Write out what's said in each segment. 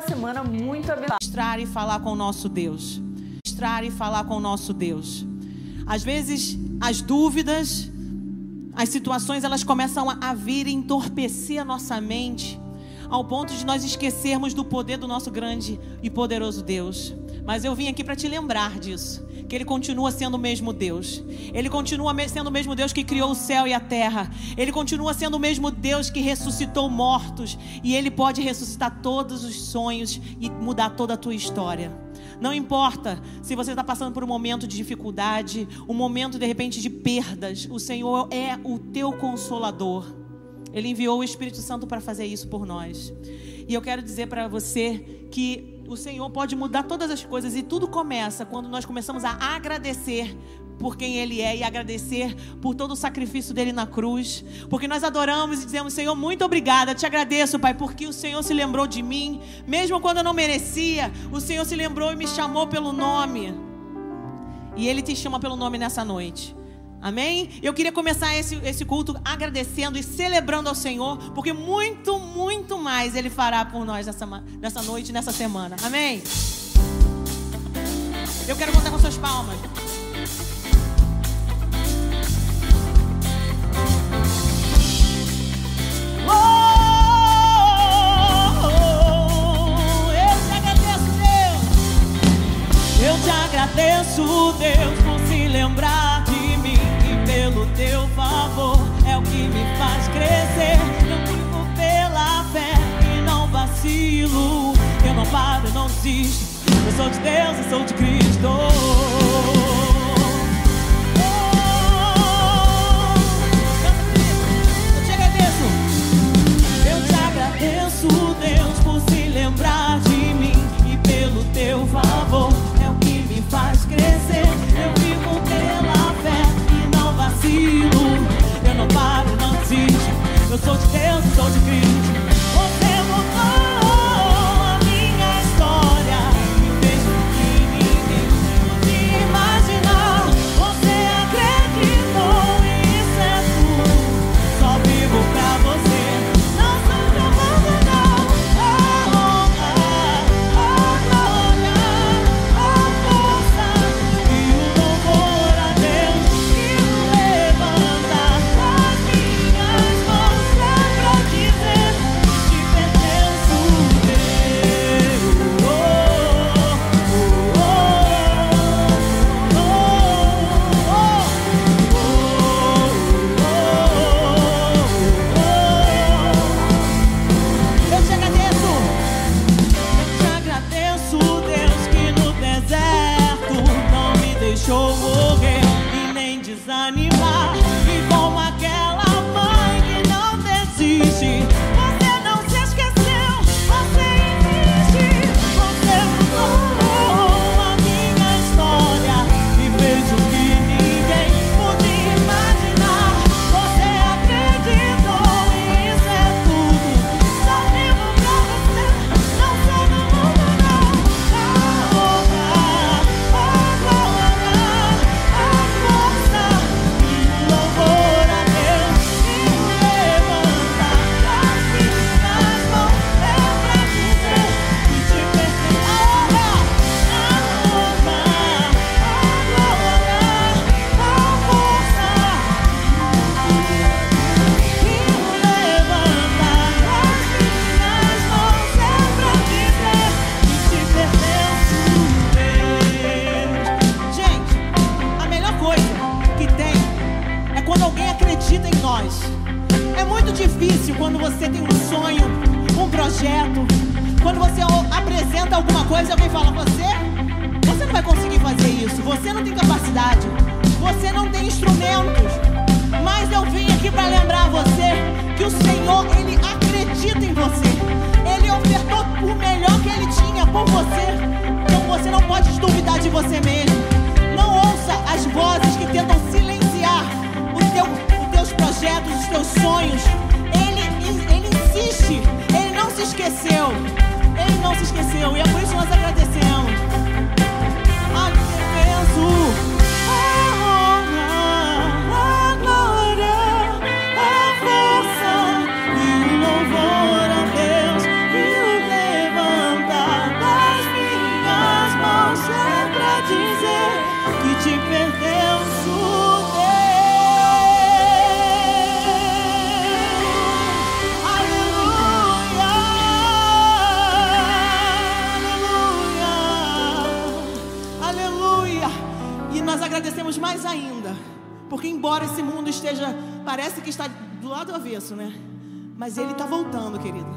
uma semana muito abençoada. Mostrar e falar com o nosso Deus. Mostrar e falar com o nosso Deus. Às vezes, as dúvidas, as situações, elas começam a vir e entorpecer a nossa mente, ao ponto de nós esquecermos do poder do nosso grande e poderoso Deus. Mas eu vim aqui para te lembrar disso que Ele continua sendo o mesmo Deus. Ele continua sendo o mesmo Deus que criou o céu e a terra. Ele continua sendo o mesmo Deus que ressuscitou mortos. E Ele pode ressuscitar todos os sonhos e mudar toda a tua história. Não importa se você está passando por um momento de dificuldade, um momento de repente de perdas, o Senhor é o teu consolador. Ele enviou o Espírito Santo para fazer isso por nós. E eu quero dizer para você que o Senhor pode mudar todas as coisas e tudo começa quando nós começamos a agradecer por quem Ele é e agradecer por todo o sacrifício dele na cruz. Porque nós adoramos e dizemos: Senhor, muito obrigada, te agradeço, Pai, porque o Senhor se lembrou de mim, mesmo quando eu não merecia, o Senhor se lembrou e me chamou pelo nome. E Ele te chama pelo nome nessa noite. Amém? Eu queria começar esse, esse culto agradecendo e celebrando ao Senhor, porque muito, muito mais Ele fará por nós nessa, nessa noite, nessa semana. Amém? Eu quero contar com suas palmas. Eu te agradeço, Deus, por se lembrar pelo teu favor é o que me faz crescer. Eu vivo pela fé e não vacilo. Eu não paro, eu não desisto. Eu sou de Deus, eu sou de Cristo. Sou de Deus, eu sou de Cristo. Você mudou embora esse mundo esteja, parece que está do lado do avesso, né? Mas ele está voltando, querido.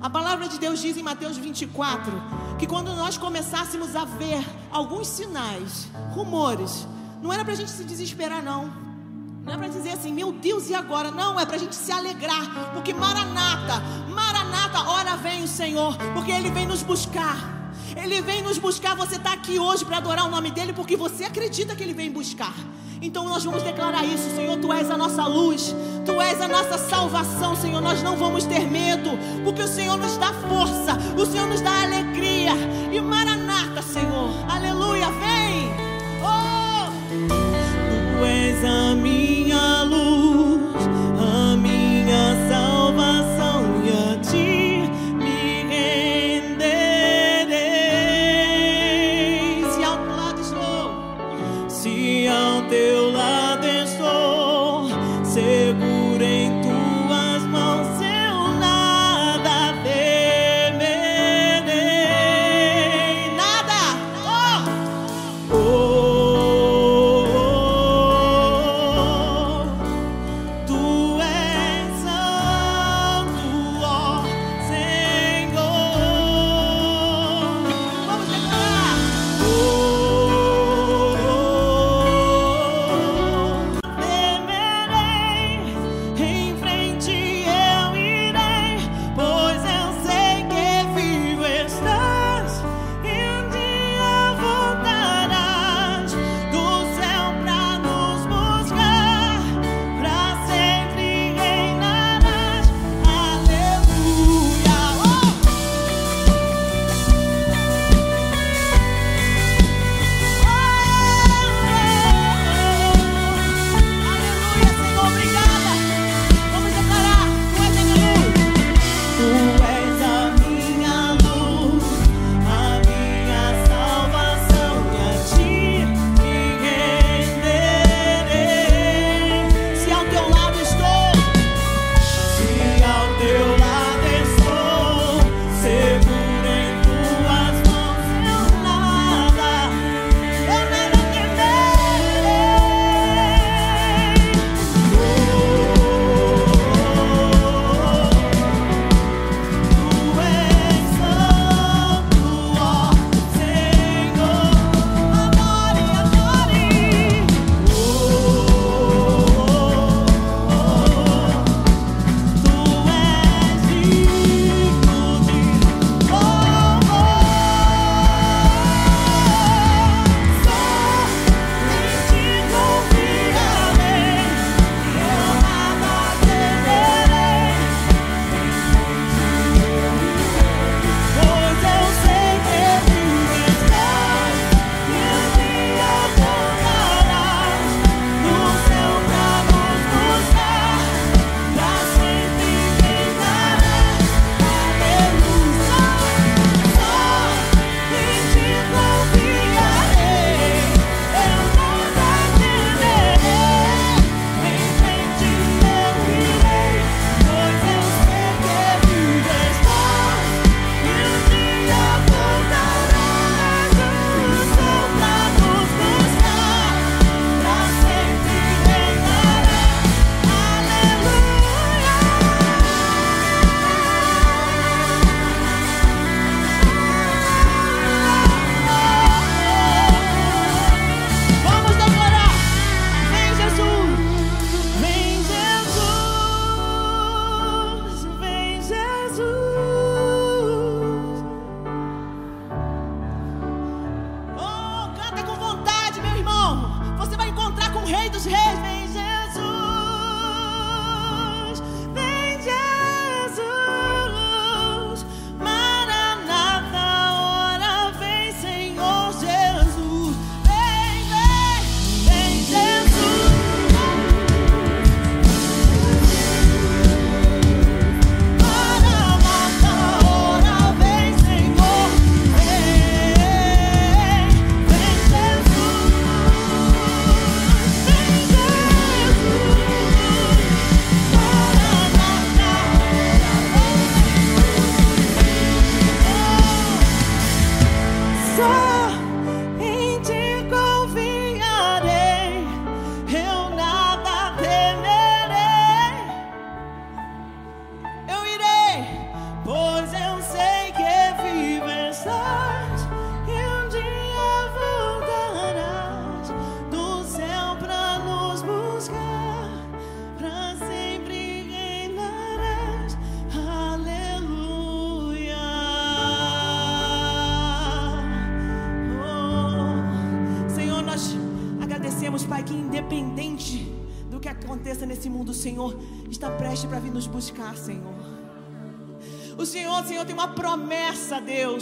A palavra de Deus diz em Mateus 24 que quando nós começássemos a ver alguns sinais, rumores, não era para a gente se desesperar, não. Não é para dizer assim, meu Deus, e agora? Não, é para a gente se alegrar, porque Maranata, Maranata, hora vem o Senhor, porque Ele vem nos buscar. Ele vem nos buscar. Você está aqui hoje para adorar o nome dele porque você acredita que ele vem buscar. Então nós vamos declarar isso, Senhor. Tu és a nossa luz, tu és a nossa salvação, Senhor. Nós não vamos ter medo, porque o Senhor nos dá força, o Senhor nos dá alegria. E Maranata, Senhor, aleluia, vem. Oh, tu és a minha luz,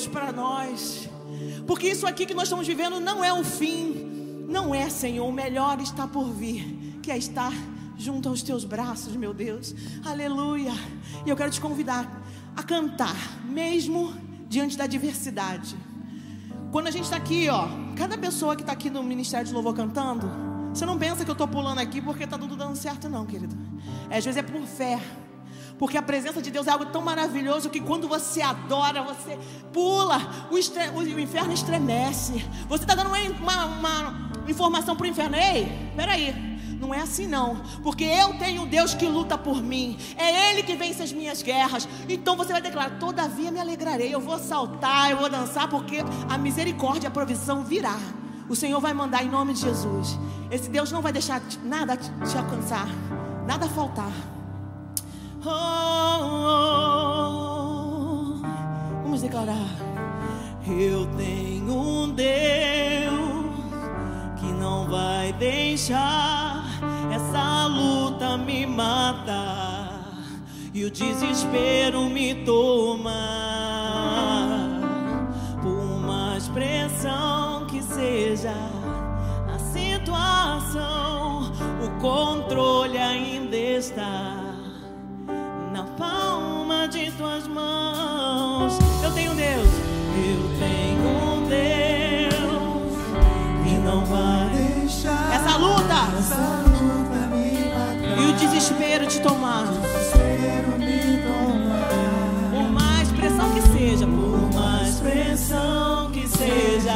Deus, para nós. Porque isso aqui que nós estamos vivendo não é o fim. Não é, Senhor. O melhor está por vir, que é estar junto aos teus braços, meu Deus. Aleluia. E eu quero te convidar a cantar, mesmo diante da diversidade. Quando a gente está aqui, ó, cada pessoa que está aqui no Ministério de Louvor cantando, você não pensa que eu estou pulando aqui porque está tudo dando certo, não, querido. É, às vezes é por fé. Porque a presença de Deus é algo tão maravilhoso que quando você adora, você pula, o, estre... o inferno estremece. Você está dando uma, uma, informação para o inferno: ei, peraí. Não é assim não, porque eu tenho um Deus que luta por mim. É Ele que vence as minhas guerras. Então você vai declarar: todavia me alegrarei. Eu vou saltar, eu vou dançar, porque a misericórdia, a provisão virá. O Senhor vai mandar em nome de Jesus. Esse Deus não vai deixar nada te alcançar, nada faltar. Oh. Vamos declarar. Eu tenho um Deus que não vai deixar essa luta me matar e o desespero me tomar. Por mais pressão que seja a situação, o controle ainda está palma de tuas mãos. Eu tenho Deus, eu tenho Deus que não vai deixar essa luta, essa luta me e o desespero te tomar. Desespero me tomar. Por mais pressão que seja, por mais pressão que seja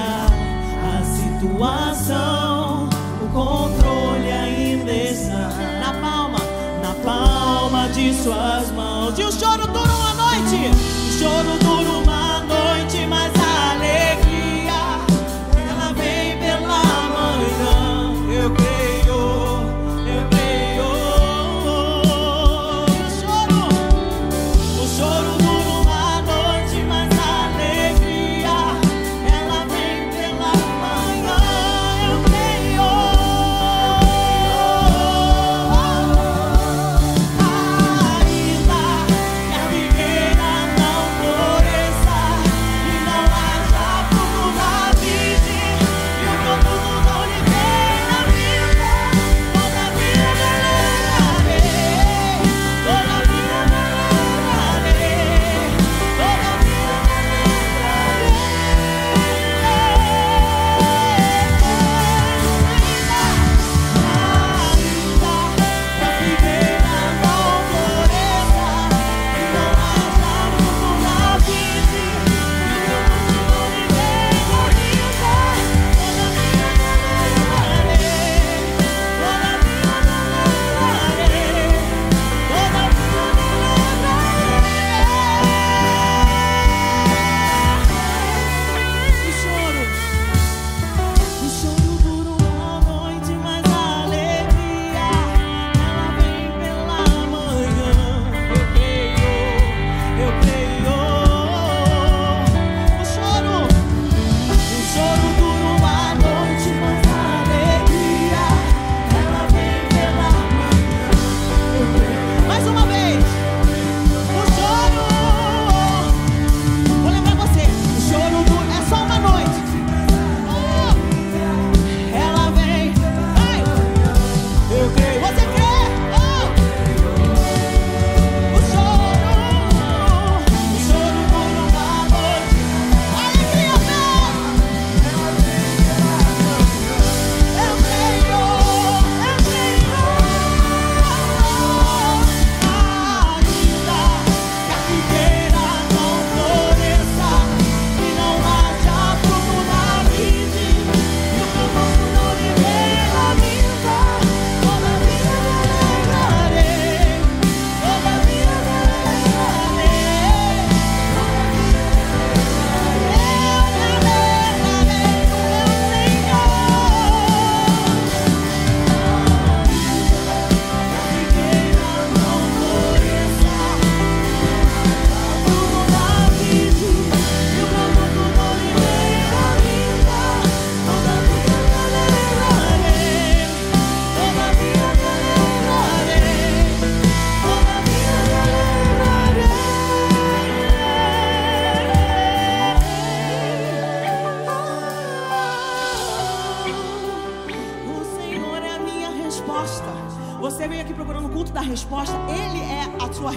a situação, de suas mãos. E o choro dura uma noite. O choro dura uma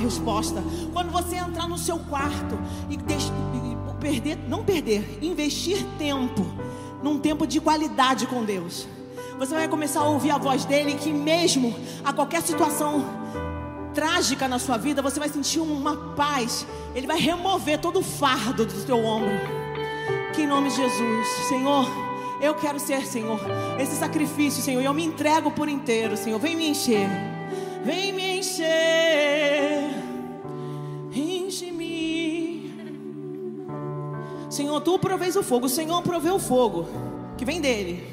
resposta. Quando você entrar no seu quarto e, perder, não perder, investir tempo, num tempo de qualidade com Deus, você vai começar a ouvir a voz dele, que mesmo a qualquer situação trágica na sua vida, você vai sentir uma paz. Ele vai remover todo o fardo do teu ombro. Que em nome de Jesus, Senhor, eu quero ser, Senhor, esse sacrifício, Senhor, e eu me entrego por inteiro, Senhor. Vem me encher, vem me encher, Senhor, tu provês o fogo, o Senhor provê o fogo, que vem dele.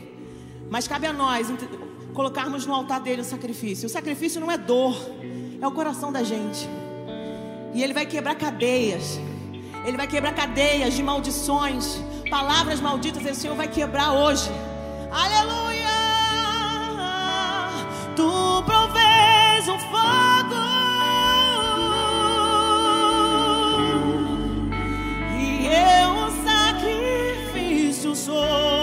Mas cabe a nós colocarmos no altar dele o sacrifício. O sacrifício não é dor, é o coração da gente. E ele vai quebrar cadeias. Ele vai quebrar cadeias de maldições, palavras malditas. O Senhor vai quebrar hoje. Aleluia! Tu provês o fogo. Sacrifício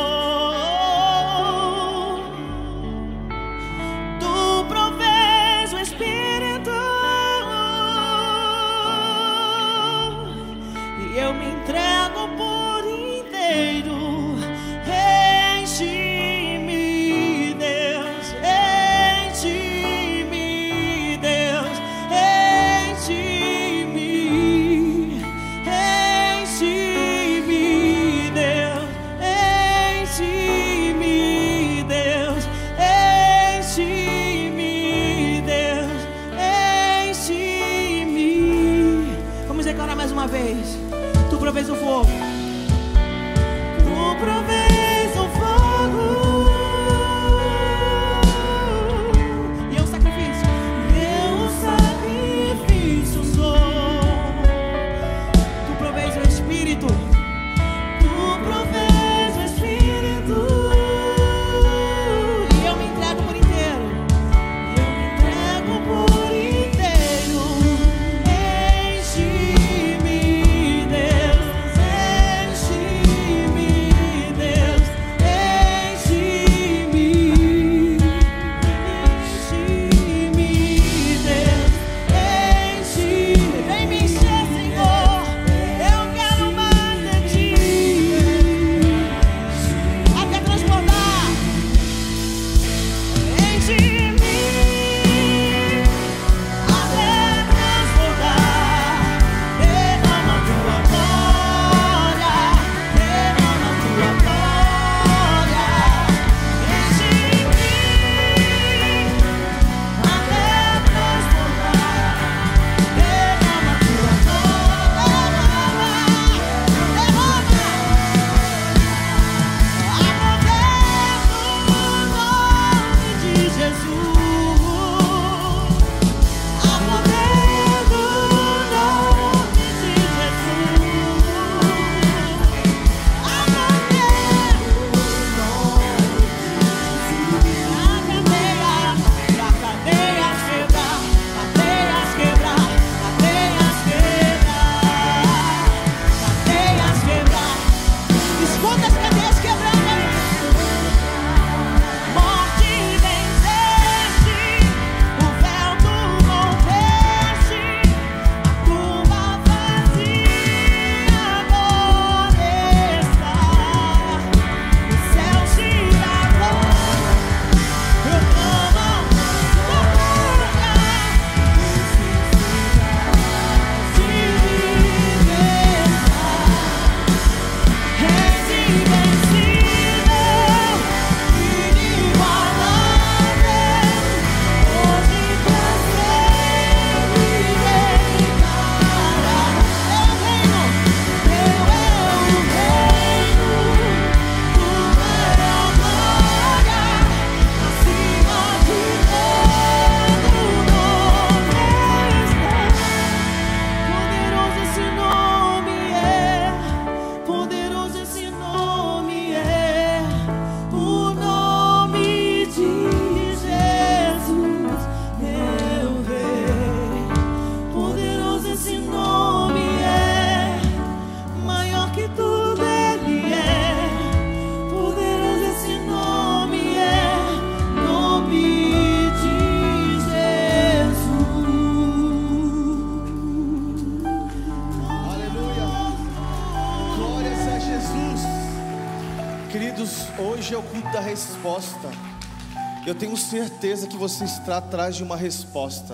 certeza que você está atrás de uma resposta,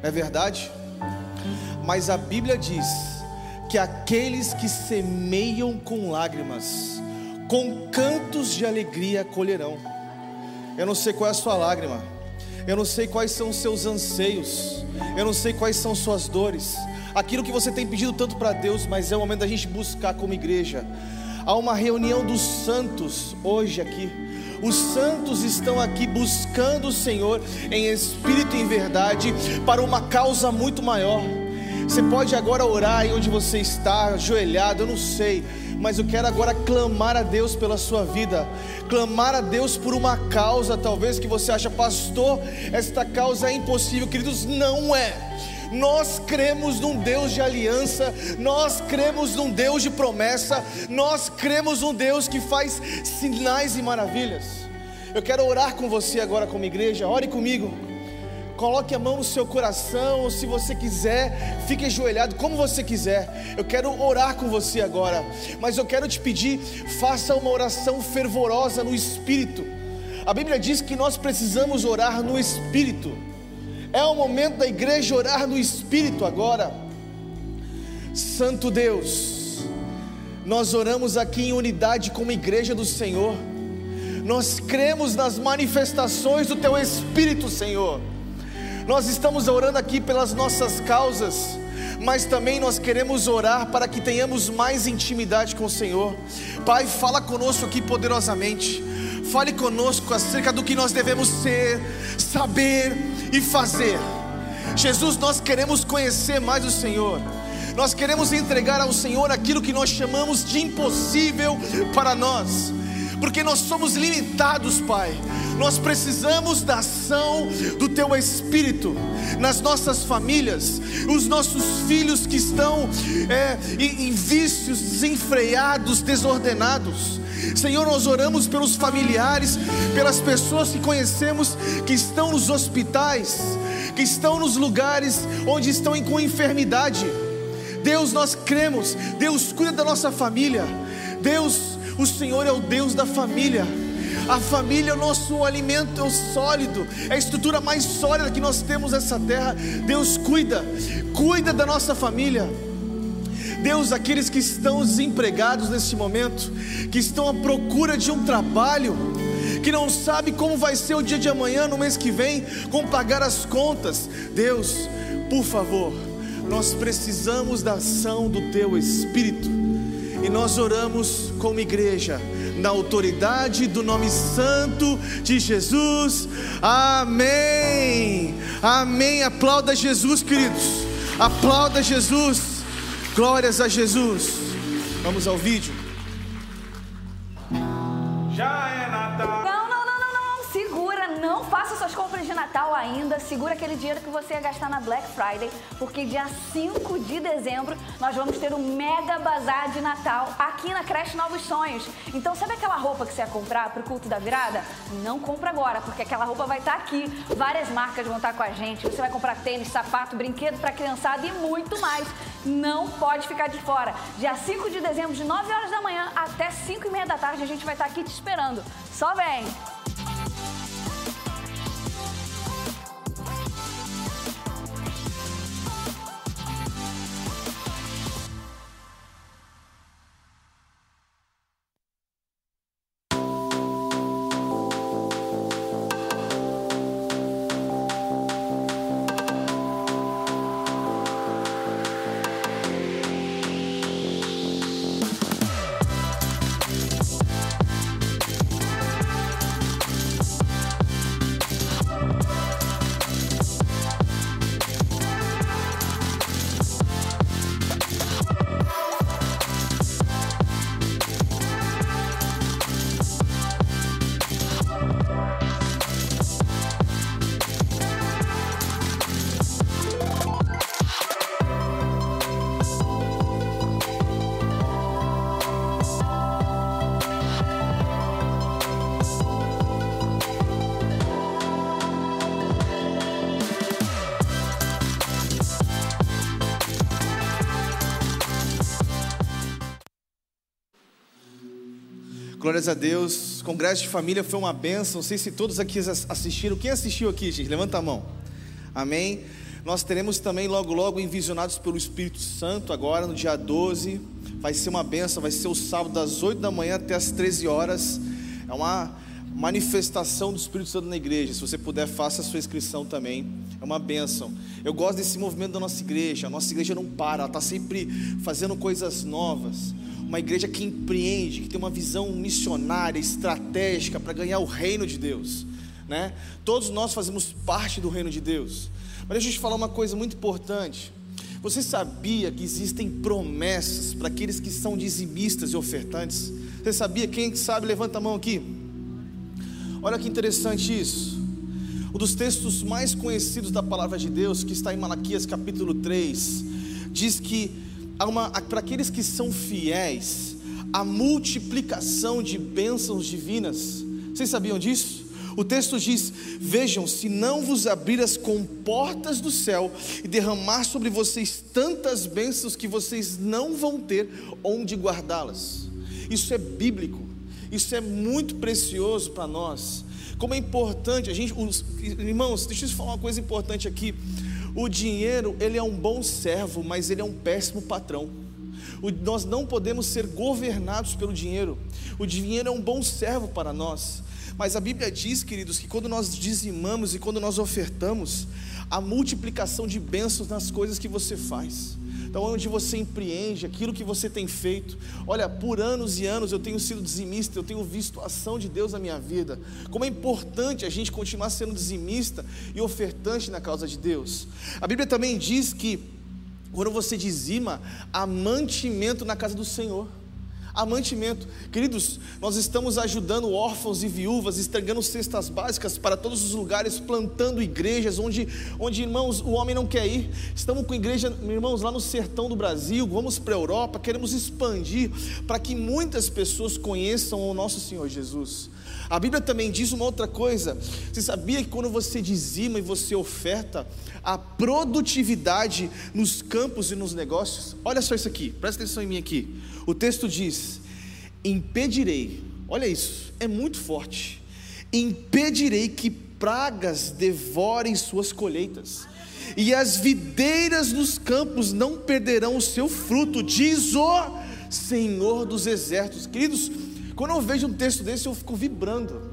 não é verdade? Mas a Bíblia diz que aqueles que semeiam com lágrimas, com cantos de alegria colherão. Eu não sei qual é a sua lágrima, eu não sei quais são os seus anseios, eu não sei quais são suas dores, aquilo que você tem pedido tanto para Deus, mas é o momento da gente buscar como igreja. Há uma reunião dos santos hoje aqui. Os santos estão aqui buscando o Senhor em espírito e em verdade para uma causa muito maior. Você pode agora orar aí onde você está, ajoelhado, eu não sei, mas eu quero agora clamar a Deus pela sua vida, clamar a Deus por uma causa, talvez que você acha, pastor, esta causa é impossível, queridos, não é. Nós cremos num Deus de aliança, nós cremos num Deus de promessa, nós cremos num Deus que faz sinais e maravilhas. Eu quero orar com você agora, como igreja, ore comigo. Coloque a mão no seu coração, ou se você quiser, fique ajoelhado, como você quiser. Eu quero orar com você agora, mas eu quero te pedir, faça uma oração fervorosa no Espírito. A Bíblia diz que nós precisamos orar no Espírito. É o momento da igreja orar no Espírito agora. Santo Deus, nós oramos aqui em unidade como igreja do Senhor. Nós cremos nas manifestações do Teu Espírito, Senhor. Nós estamos orando aqui pelas nossas causas, mas também nós queremos orar para que tenhamos mais intimidade com o Senhor. Pai, fala conosco aqui poderosamente. Fale conosco acerca do que nós devemos ser, saber e fazer. Jesus, nós queremos conhecer mais o Senhor. Nós queremos entregar ao Senhor aquilo que nós chamamos de impossível para nós, porque nós somos limitados, Pai. Nós precisamos da ação do Teu Espírito nas nossas famílias, os nossos filhos que estão é, em, em vícios desenfreados, desordenados. Senhor, nós oramos pelos familiares, pelas pessoas que conhecemos que estão nos hospitais, que estão nos lugares onde estão com enfermidade. Deus, nós cremos, Deus cuida da nossa família. Deus, o Senhor é o Deus da família. A família é o nosso alimento é o sólido, é a estrutura mais sólida que nós temos nessa terra. Deus cuida, cuida da nossa família. Deus, aqueles que estão desempregados neste momento, que estão à procura de um trabalho, que não sabe como vai ser o dia de amanhã, no mês que vem, como pagar as contas. Deus, por favor, nós precisamos da ação do Teu Espírito e nós oramos como igreja, na autoridade do nome santo de Jesus. Amém. Amém. Aplauda Jesus, queridos. Aplauda Jesus. Glórias a Jesus. Vamos ao vídeo. Já é Natal. Faça suas compras de Natal ainda. Segura aquele dinheiro que você ia gastar na Black Friday, porque dia 5 de dezembro nós vamos ter um mega bazar de Natal aqui na Creche Novos Sonhos. Então, sabe aquela roupa que você ia comprar pro culto da virada? Não compra agora, porque aquela roupa vai estar aqui. Várias marcas vão estar com a gente. Você vai comprar tênis, sapato, brinquedo para criançada e muito mais. Não pode ficar de fora. Dia 5 de dezembro, de 9 horas da manhã até 5 e meia da tarde, a gente vai estar aqui te esperando. Só vem! Glórias a Deus. Congresso de família foi uma benção. Não sei se todos aqui assistiram. Quem assistiu aqui, gente? Levanta a mão. Amém. Nós teremos também logo logo envisionados pelo Espírito Santo agora no dia 12. Vai ser uma benção, vai ser o sábado das 8 da manhã até as 13 horas. É uma manifestação do Espírito Santo na igreja. Se você puder, faça a sua inscrição também. É uma benção. Eu gosto desse movimento da nossa igreja. A nossa igreja não para, ela está sempre fazendo coisas novas uma igreja que empreende, que tem uma visão missionária, estratégica para ganhar o reino de Deus, né? Todos nós fazemos parte do reino de Deus. Mas deixa eu te falar uma coisa muito importante. Você sabia que existem promessas para aqueles que são dizimistas e ofertantes? Você sabia? Quem sabe, levanta a mão aqui. Olha que interessante isso. Um dos textos mais conhecidos da palavra de Deus, que está em Malaquias capítulo 3, diz que para aqueles que são fiéis, a multiplicação de bênçãos divinas. Vocês sabiam disso? O texto diz: Vejam, se não vos abrir as comportas do céu e derramar sobre vocês tantas bênçãos que vocês não vão ter onde guardá-las. Isso é bíblico, isso é muito precioso para nós. Como é importante, a gente, os, irmãos, deixa eu falar uma coisa importante aqui. O dinheiro, ele é um bom servo, mas ele é um péssimo patrão. O, nós não podemos ser governados pelo dinheiro. O dinheiro é um bom servo para nós. Mas a Bíblia diz, queridos, que quando nós dizimamos e quando nós ofertamos, a multiplicação de bênçãos nas coisas que você faz. Então, onde você empreende, aquilo que você tem feito. Olha, por anos e anos eu tenho sido dizimista, eu tenho visto a ação de Deus na minha vida. Como é importante a gente continuar sendo dizimista e ofertante na causa de Deus. A Bíblia também diz que quando você dizima, há mantimento na casa do Senhor a mantimento. Queridos, nós estamos ajudando órfãos e viúvas, entregando cestas básicas para todos os lugares, plantando igrejas onde, onde irmãos, o homem não quer ir. Estamos com igreja, irmãos, lá no sertão do Brasil, vamos para a Europa, queremos expandir para que muitas pessoas conheçam o nosso Senhor Jesus. A Bíblia também diz uma outra coisa. Você sabia que quando você dizima e você oferta, a produtividade nos campos e nos negócios? Olha só isso aqui, presta atenção em mim aqui. O texto diz: impedirei, olha isso, é muito forte. Impedirei que pragas devorem suas colheitas, e as videiras nos campos não perderão o seu fruto, diz o Senhor dos exércitos. Queridos, quando eu vejo um texto desse, eu fico vibrando.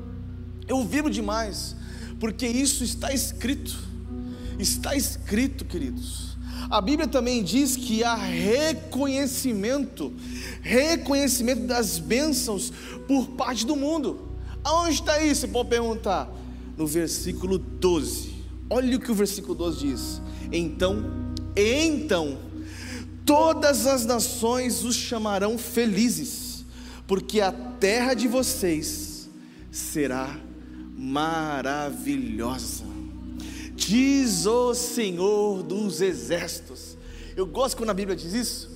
Eu vibro demais, porque isso está escrito. Está escrito, queridos. A Bíblia também diz que há reconhecimento, reconhecimento das bênçãos por parte do mundo. Aonde está isso? Pode perguntar. No versículo 12. Olha o que o versículo 12 diz. Então, então, todas as nações os chamarão felizes porque a terra de vocês será maravilhosa. Diz o Senhor dos exércitos. Eu gosto quando a Bíblia diz isso.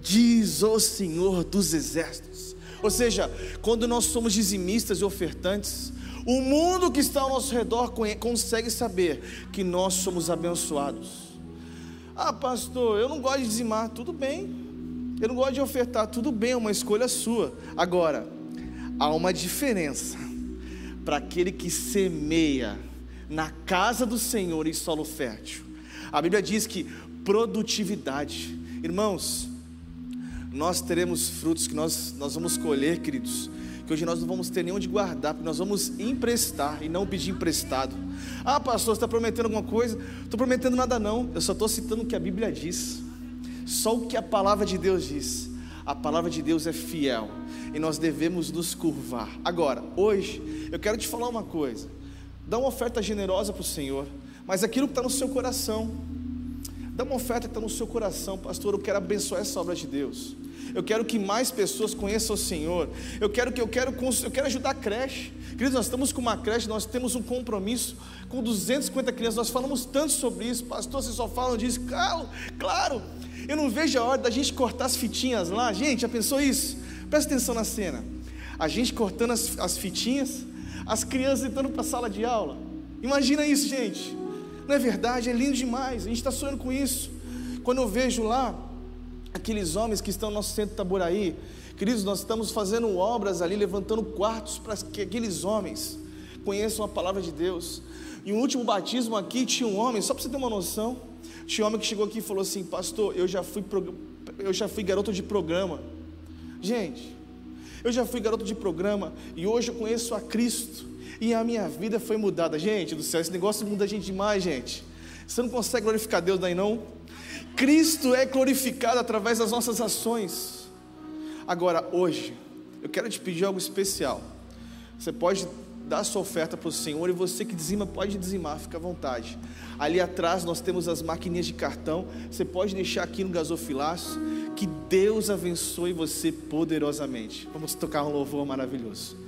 Diz o Senhor dos exércitos. Ou seja, quando nós somos dizimistas e ofertantes, o mundo que está ao nosso redor consegue saber que nós somos abençoados. Ah, pastor, eu não gosto de dizimar. Tudo bem, eu não gosto de ofertar, tudo bem, é uma escolha sua. Agora, há uma diferença para aquele que semeia na casa do Senhor em solo fértil. A Bíblia diz que produtividade, irmãos, nós teremos frutos que nós, nós vamos colher, queridos, que hoje nós não vamos ter nem onde guardar, porque nós vamos emprestar e não pedir emprestado. Ah, pastor, você está prometendo alguma coisa? Estou prometendo nada, não, eu só estou citando o que a Bíblia diz. Só o que a palavra de Deus diz. A palavra de Deus é fiel e nós devemos nos curvar. Agora, hoje, eu quero te falar uma coisa. Dá uma oferta generosa para o Senhor, mas aquilo que está no seu coração, dá uma oferta que está no seu coração, pastor. Eu quero abençoar essa obra de Deus. Eu quero que mais pessoas conheçam o Senhor. Eu quero que eu quero eu quero ajudar a creche. Queridos, nós estamos com uma creche, nós temos um compromisso com 250 crianças. Nós falamos tanto sobre isso, pastor. Vocês só falam disso, claro, claro. Eu não vejo a hora da gente cortar as fitinhas lá. Gente, já pensou isso? Presta atenção na cena. A gente cortando as, as fitinhas, as crianças entrando para a sala de aula. Imagina isso, gente. Não é verdade? É lindo demais. A gente está sonhando com isso. Quando eu vejo lá aqueles homens que estão no nosso centro Taboraí, queridos, nós estamos fazendo obras ali, levantando quartos para que aqueles homens conheçam a palavra de Deus. E o último batismo aqui tinha um homem, só para você ter uma noção, tinha um homem que chegou aqui e falou assim: Pastor, eu já fui, eu já fui garoto de programa. Gente, eu já fui garoto de programa e hoje eu conheço a Cristo e a minha vida foi mudada. Gente do céu, esse negócio muda a gente demais, gente. Você não consegue glorificar Deus daí não? Cristo é glorificado através das nossas ações. Agora, hoje, eu quero te pedir algo especial. Você pode dar sua oferta para o Senhor e você que dizima pode dizimar, fica à vontade. Ali atrás nós temos as maquininhas de cartão, você pode deixar aqui no gasofilaço. Que Deus abençoe você poderosamente. Vamos tocar um louvor maravilhoso.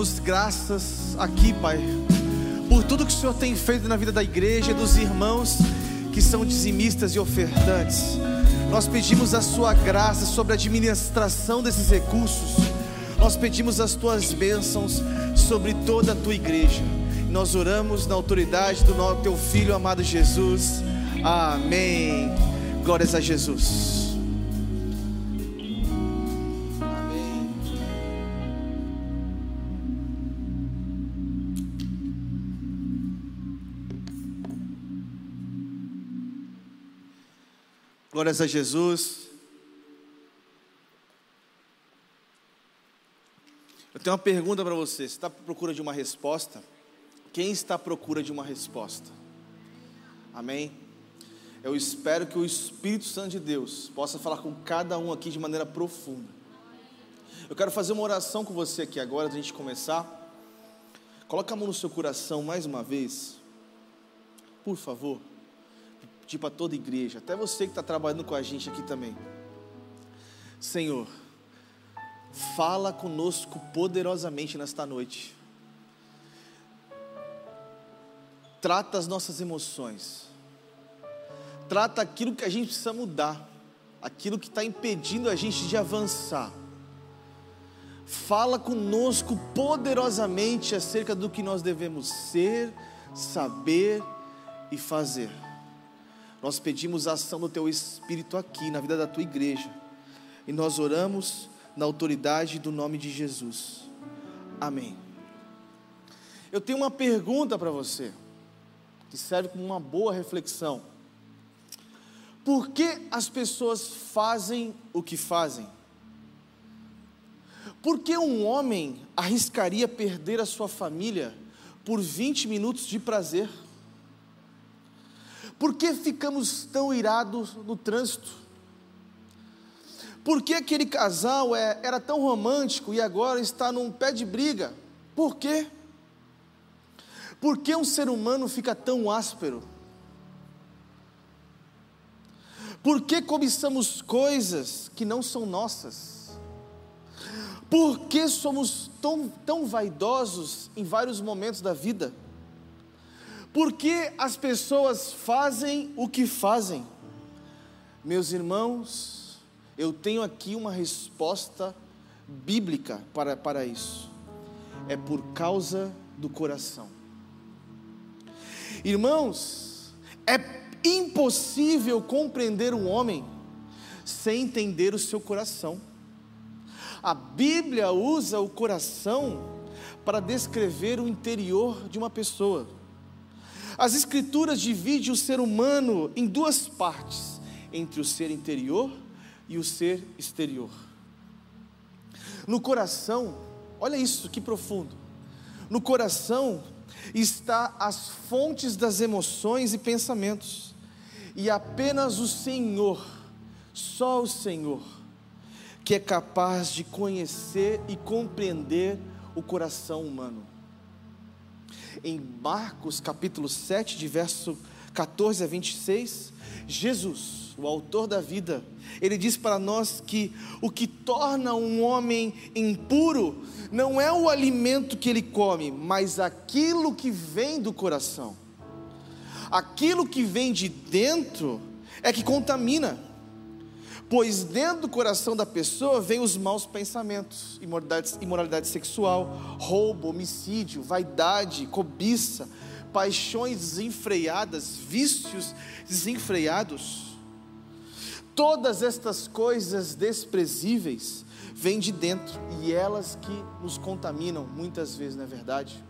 Damos graças aqui, Pai, por tudo que o Senhor tem feito na vida da igreja e dos irmãos que são dizimistas e ofertantes. Nós pedimos a Sua graça sobre a administração desses recursos. Nós pedimos as Tuas bênçãos sobre toda a Tua igreja. Nós oramos na autoridade do nosso Teu Filho amado Jesus. Amém. Glórias a Jesus. Glórias a Jesus. Eu tenho uma pergunta para você. Você está à procura de uma resposta? Quem está à procura de uma resposta? Amém? Eu espero que o Espírito Santo de Deus possa falar com cada um aqui de maneira profunda. Eu quero fazer uma oração com você aqui agora, antes de a gente começar. Coloca a mão no seu coração mais uma vez. Por favor. Pedir para toda a igreja, até você que está trabalhando com a gente aqui também. Senhor, fala conosco poderosamente nesta noite. Trata as nossas emoções. Trata aquilo que a gente precisa mudar, aquilo que está impedindo a gente de avançar. Fala conosco poderosamente acerca do que nós devemos ser, saber e fazer. Nós pedimos a ação do Teu Espírito aqui, na vida da Tua igreja. E nós oramos na autoridade do nome de Jesus. Amém. Eu tenho uma pergunta para você, que serve como uma boa reflexão. Por que as pessoas fazem o que fazem? Por que um homem arriscaria perder a sua família por 20 minutos de prazer? Por que ficamos tão irados no trânsito? Por que aquele casal é, era tão romântico e agora está num pé de briga? Por quê? Por que um ser humano fica tão áspero? Por que cobiçamos coisas que não são nossas? Por que somos tão, tão vaidosos em vários momentos da vida? Por que as pessoas fazem o que fazem? Meus irmãos, eu tenho aqui uma resposta bíblica para, para isso. É por causa do coração. Irmãos, é impossível compreender um homem sem entender o seu coração. A Bíblia usa o coração para descrever o interior de uma pessoa. As Escrituras dividem o ser humano em duas partes: entre o ser interior e o ser exterior. No coração, olha isso que profundo. No coração está as fontes das emoções e pensamentos, e apenas o Senhor, só o Senhor, que é capaz de conhecer e compreender o coração humano. Em Marcos capítulo 7, de verso 14 a 26, Jesus, o autor da vida, ele diz para nós que o que torna um homem impuro não é o alimento que ele come, mas aquilo que vem do coração. Aquilo que vem de dentro é que contamina, pois dentro do coração da pessoa vem os maus pensamentos, imoralidade, imoralidade sexual, roubo, homicídio, vaidade, cobiça, paixões desenfreadas, vícios desenfreados. Todas estas coisas desprezíveis vêm de dentro e elas que nos contaminam muitas vezes, não é verdade?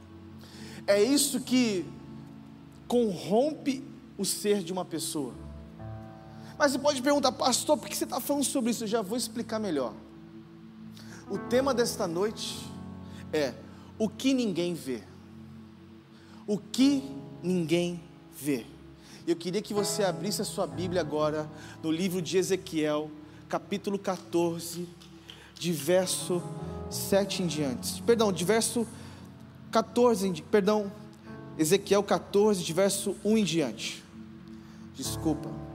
É isso que corrompe o ser de uma pessoa. Mas você pode perguntar, pastor, por que você está falando sobre isso? Eu já vou explicar melhor. O tema desta noite é o que ninguém vê. O que ninguém vê. Eu queria que você abrisse a sua Bíblia agora no livro de Ezequiel, capítulo 14, de verso 7 em diante. Perdão, de verso 14, perdão, Ezequiel 14, de verso 1 em diante. Desculpa.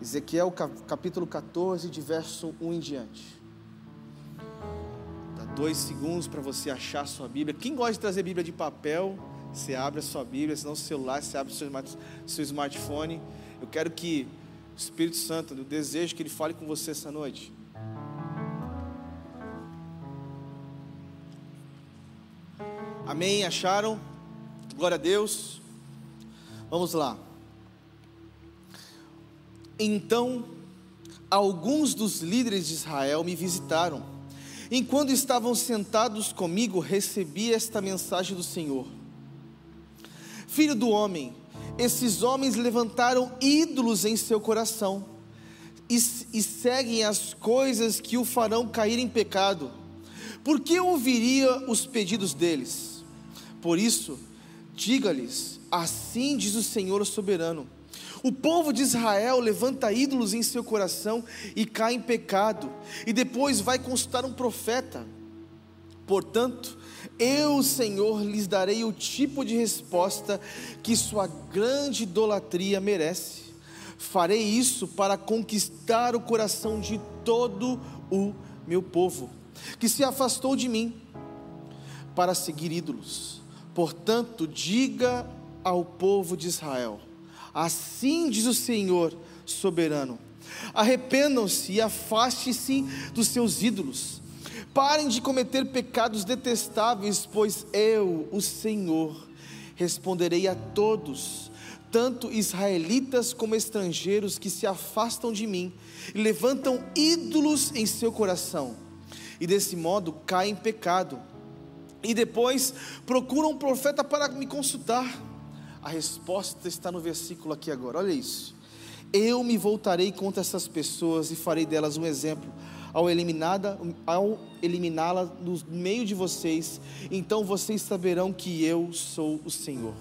Ezequiel capítulo 14, de verso 1 em diante. Tá dois segundos para você achar sua Bíblia. Quem gosta de trazer Bíblia de papel, você abre a sua Bíblia, se não o celular, você abre o seu smartphone. Eu quero que o Espírito Santo, eu desejo que ele fale com você essa noite. Amém? Acharam? Glória a Deus. Vamos lá. Então, alguns dos líderes de Israel me visitaram. Enquanto estavam sentados comigo, recebi esta mensagem do Senhor: Filho do homem, esses homens levantaram ídolos em seu coração e, e seguem as coisas que o farão cair em pecado. Por que ouviria os pedidos deles? Por isso, diga-lhes: Assim diz o Senhor soberano. O povo de Israel levanta ídolos em seu coração e cai em pecado, e depois vai consultar um profeta. Portanto, eu, Senhor, lhes darei o tipo de resposta que sua grande idolatria merece. Farei isso para conquistar o coração de todo o meu povo, que se afastou de mim para seguir ídolos. Portanto, diga ao povo de Israel: Assim diz o Senhor soberano: Arrependam-se e afaste-se dos seus ídolos. Parem de cometer pecados detestáveis, pois eu, o Senhor, responderei a todos, tanto israelitas como estrangeiros que se afastam de mim e levantam ídolos em seu coração, e desse modo caem em pecado. E depois procuram um profeta para me consultar. A resposta está no versículo aqui agora, olha isso. Eu me voltarei contra essas pessoas e farei delas um exemplo. Ao ao eliminá-la no meio de vocês, então vocês saberão que eu sou o Senhor.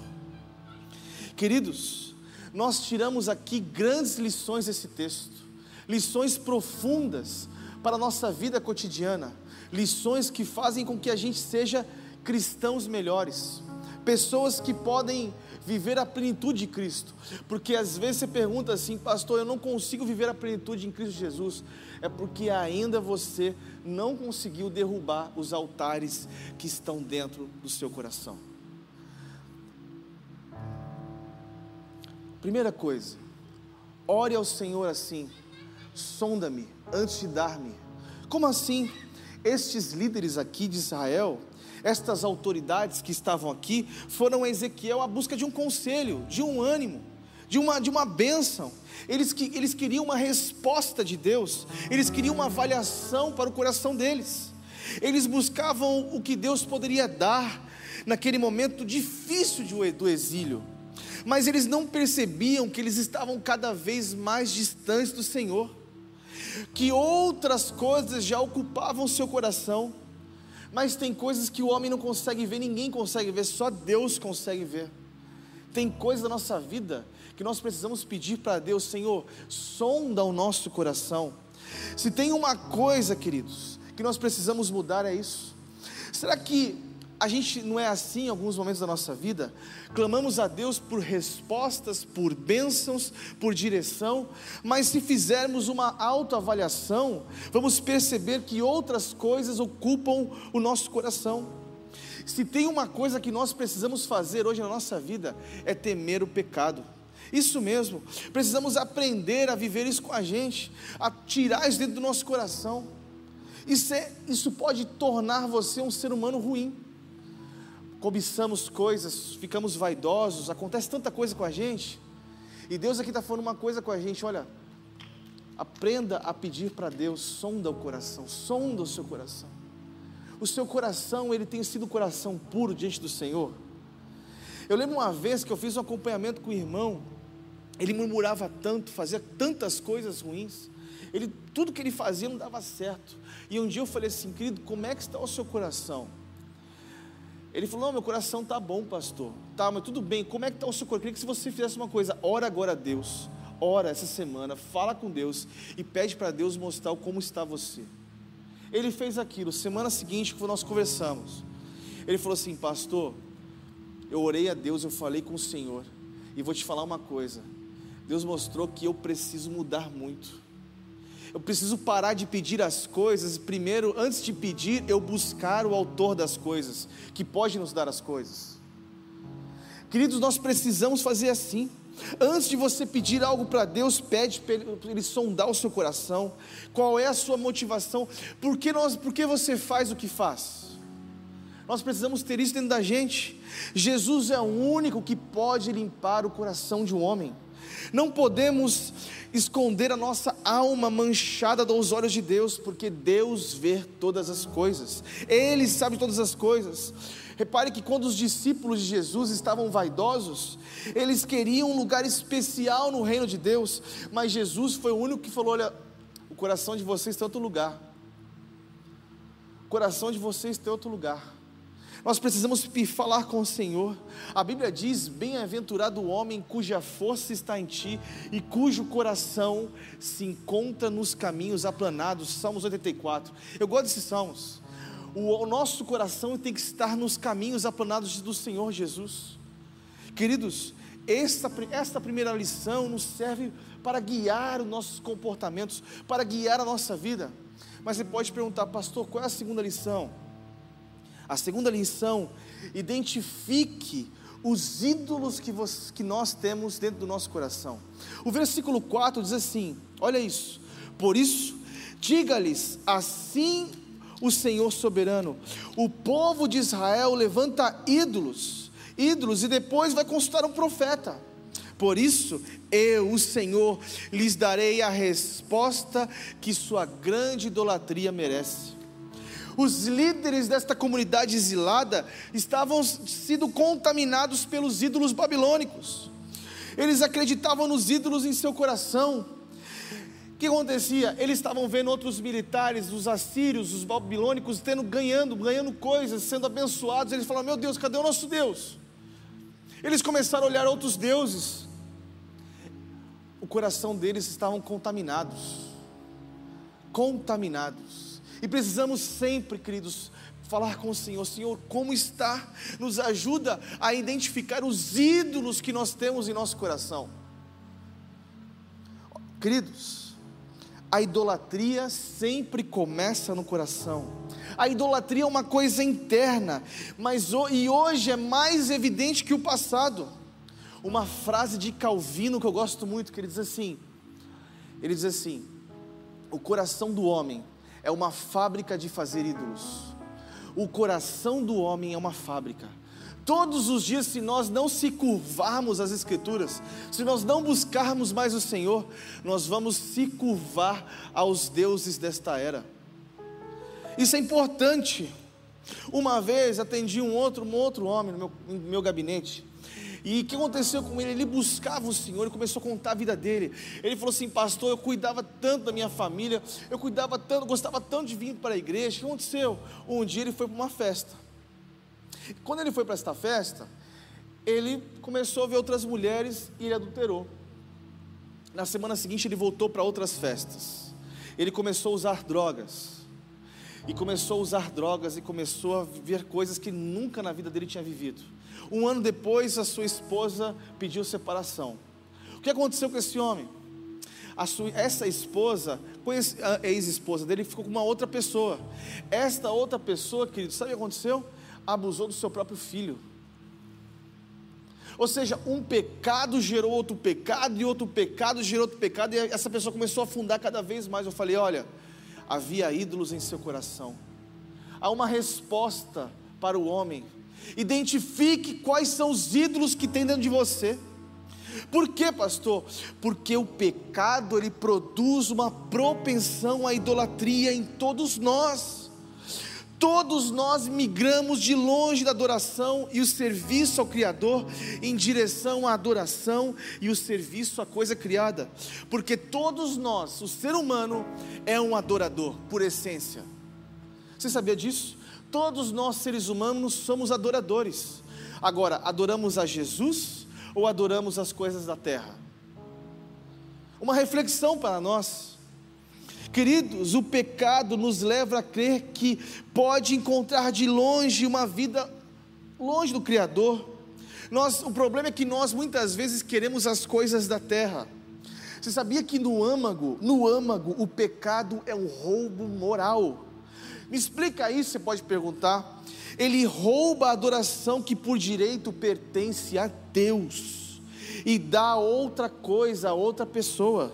Queridos, nós tiramos aqui grandes lições desse texto, lições profundas para a nossa vida cotidiana, lições que fazem com que a gente seja cristãos melhores, pessoas que podem viver a plenitude de Cristo, porque às vezes você pergunta assim, pastor, eu não consigo viver a plenitude em Cristo Jesus, é porque ainda você não conseguiu derrubar os altares que estão dentro do seu coração. Primeira coisa, ore ao Senhor assim, sonda-me antes de dar-me. Como assim? Estes líderes aqui de Israel, estas autoridades que estavam aqui, foram a Ezequiel à busca de um conselho, de um ânimo, de uma, de uma bênção. Eles, que, eles queriam uma resposta de Deus, eles queriam uma avaliação para o coração deles. Eles buscavam o que Deus poderia dar naquele momento difícil de, do exílio mas eles não percebiam que eles estavam cada vez mais distantes do Senhor, que outras coisas já ocupavam seu coração, mas tem coisas que o homem não consegue ver, ninguém consegue ver, só Deus consegue ver. Tem coisas da nossa vida que nós precisamos pedir para Deus, Senhor, sonda o nosso coração. Se tem uma coisa, queridos, que nós precisamos mudar é isso. Será que a gente não é assim em alguns momentos da nossa vida? Clamamos a Deus por respostas, por bênçãos, por direção, mas se fizermos uma autoavaliação, vamos perceber que outras coisas ocupam o nosso coração. Se tem uma coisa que nós precisamos fazer hoje na nossa vida, é temer o pecado. Isso mesmo, precisamos aprender a viver isso com a gente, a tirar isso dentro do nosso coração. Isso, é, isso pode tornar você um ser humano ruim cobiçamos coisas, ficamos vaidosos, acontece tanta coisa com a gente. E Deus aqui está falando uma coisa com a gente: olha, aprenda a pedir para Deus, sonda o coração, sonda o seu coração. O seu coração, ele tem sido coração puro diante do Senhor. Eu lembro uma vez que eu fiz um acompanhamento com o irmão, ele murmurava tanto, fazia tantas coisas ruins, ele, tudo que ele fazia não dava certo. E um dia eu falei assim, querido, como é que está o seu coração? Ele falou: Não, meu coração está bom, pastor. Tá, mas tudo bem. Como é que está o seu coração? Eu queria que se você fizesse uma coisa, ora agora a Deus. Ora essa semana, fala com Deus e pede para Deus mostrar como está você. Ele fez aquilo. Semana seguinte, que nós conversamos, ele falou assim: Pastor, eu orei a Deus, eu falei com o Senhor, e vou te falar uma coisa. Deus mostrou que eu preciso mudar muito. Eu preciso parar de pedir as coisas. Primeiro, antes de pedir, eu buscar o autor das coisas, que pode nos dar as coisas. Queridos, nós precisamos fazer assim. Antes de você pedir algo para Deus, pede para ele, sondar o seu coração. Qual é a sua motivação? Por que, nós, por que você faz o que faz? Nós precisamos ter isso dentro da gente. Jesus é o único que pode limpar o coração de um homem. Não podemos esconder a nossa alma manchada dos olhos de Deus, porque Deus vê todas as coisas, Ele sabe todas as coisas. Repare que quando os discípulos de Jesus estavam vaidosos, eles queriam um lugar especial no reino de Deus, mas Jesus foi o único que falou: Olha, o coração de vocês tem outro lugar. O coração de vocês tem outro lugar. Nós precisamos falar com o Senhor. A Bíblia diz: Bem-aventurado o homem cuja força está em ti e cujo coração se encontra nos caminhos aplanados. Salmos 84. Eu gosto desses salmos. O, nosso coração tem que estar nos caminhos aplanados do Senhor Jesus. Queridos, esta, esta primeira lição nos serve para guiar os nossos comportamentos, para guiar a nossa vida. Mas você pode perguntar, pastor, qual é a segunda lição? A segunda lição, identifique os ídolos que, você, que nós temos dentro do nosso coração. O versículo 4 diz assim: olha isso. Por isso, diga-lhes assim o Senhor soberano: o povo de Israel levanta ídolos, ídolos, e depois vai consultar um profeta. Por isso, eu, o Senhor, lhes darei a resposta que sua grande idolatria merece. Os líderes desta comunidade exilada estavam sendo contaminados pelos ídolos babilônicos. Eles acreditavam nos ídolos em seu coração. O que acontecia? Eles estavam vendo outros militares, os assírios, os babilônicos, tendo ganhando, ganhando coisas, sendo abençoados. Eles falaram: "Meu Deus, cadê o nosso Deus?" Eles começaram a olhar outros deuses. O coração deles estavam contaminados. Contaminados. E precisamos sempre, queridos, falar com o Senhor: Senhor, como está? Nos ajuda a identificar os ídolos que nós temos em nosso coração. Queridos, a idolatria sempre começa no coração. A idolatria é uma coisa interna, mas e hoje é mais evidente que o passado. Uma frase de Calvino que eu gosto muito, que ele diz assim: ele diz assim: o coração do homem é uma fábrica de fazer ídolos. O coração do homem é uma fábrica. Todos os dias, se nós não se curvarmos às Escrituras, se nós não buscarmos mais o Senhor, nós vamos se curvar aos deuses desta era. Isso é importante. Uma vez atendi um outro, um outro homem no meu, no meu gabinete, e o que aconteceu com ele? Ele buscava o Senhor, ele começou a contar a vida dele. Ele falou assim: Pastor, eu cuidava tanto da minha família, eu cuidava tanto, gostava tanto de vir para a igreja. O que aconteceu? Um dia ele foi para uma festa. Quando ele foi para esta festa, ele começou a ver outras mulheres e ele adulterou. Na semana seguinte, ele voltou para outras festas. Ele começou a usar drogas. E começou a usar drogas e começou a ver coisas que nunca na vida dele tinha vivido. Um ano depois, a sua esposa pediu separação. O que aconteceu com esse homem? Sua, essa esposa, a ex-esposa dele, ficou com uma outra pessoa. Esta outra pessoa, querido, sabe o que aconteceu? Abusou do seu próprio filho. Ou seja, um pecado gerou outro pecado, e outro pecado gerou outro pecado, e essa pessoa começou a afundar cada vez mais. Eu falei: olha, havia ídolos em seu coração. Há uma resposta para o homem Identifique quais são os ídolos que tem dentro de você. Por quê, pastor? Porque o pecado ele produz uma propensão à idolatria em todos nós. Todos nós migramos de longe da adoração e o serviço ao Criador em direção à adoração e o serviço à coisa criada, porque todos nós, o ser humano, é um adorador por essência. Você sabia disso? Todos nós, seres humanos, somos adoradores. Agora, adoramos a Jesus ou adoramos as coisas da terra? Uma reflexão para nós. Queridos, o pecado nos leva a crer que pode encontrar de longe uma vida longe do Criador. Nós, o problema é que nós muitas vezes queremos as coisas da terra. Você sabia que no âmago, no âmago, o pecado é um roubo moral? Me explica isso, você pode perguntar. Ele rouba a adoração que por direito pertence a Deus e dá outra coisa a outra pessoa.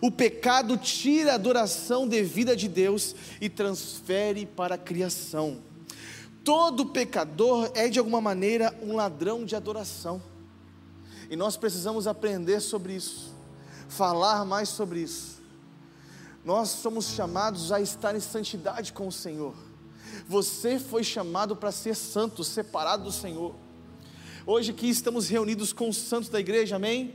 O pecado tira a adoração devida de Deus e transfere para a criação. Todo pecador é de alguma maneira um ladrão de adoração. E nós precisamos aprender sobre isso, falar mais sobre isso. Nós somos chamados a estar em santidade com o Senhor. Você foi chamado para ser santo, separado do Senhor. Hoje aqui estamos reunidos com os santos da igreja, amém?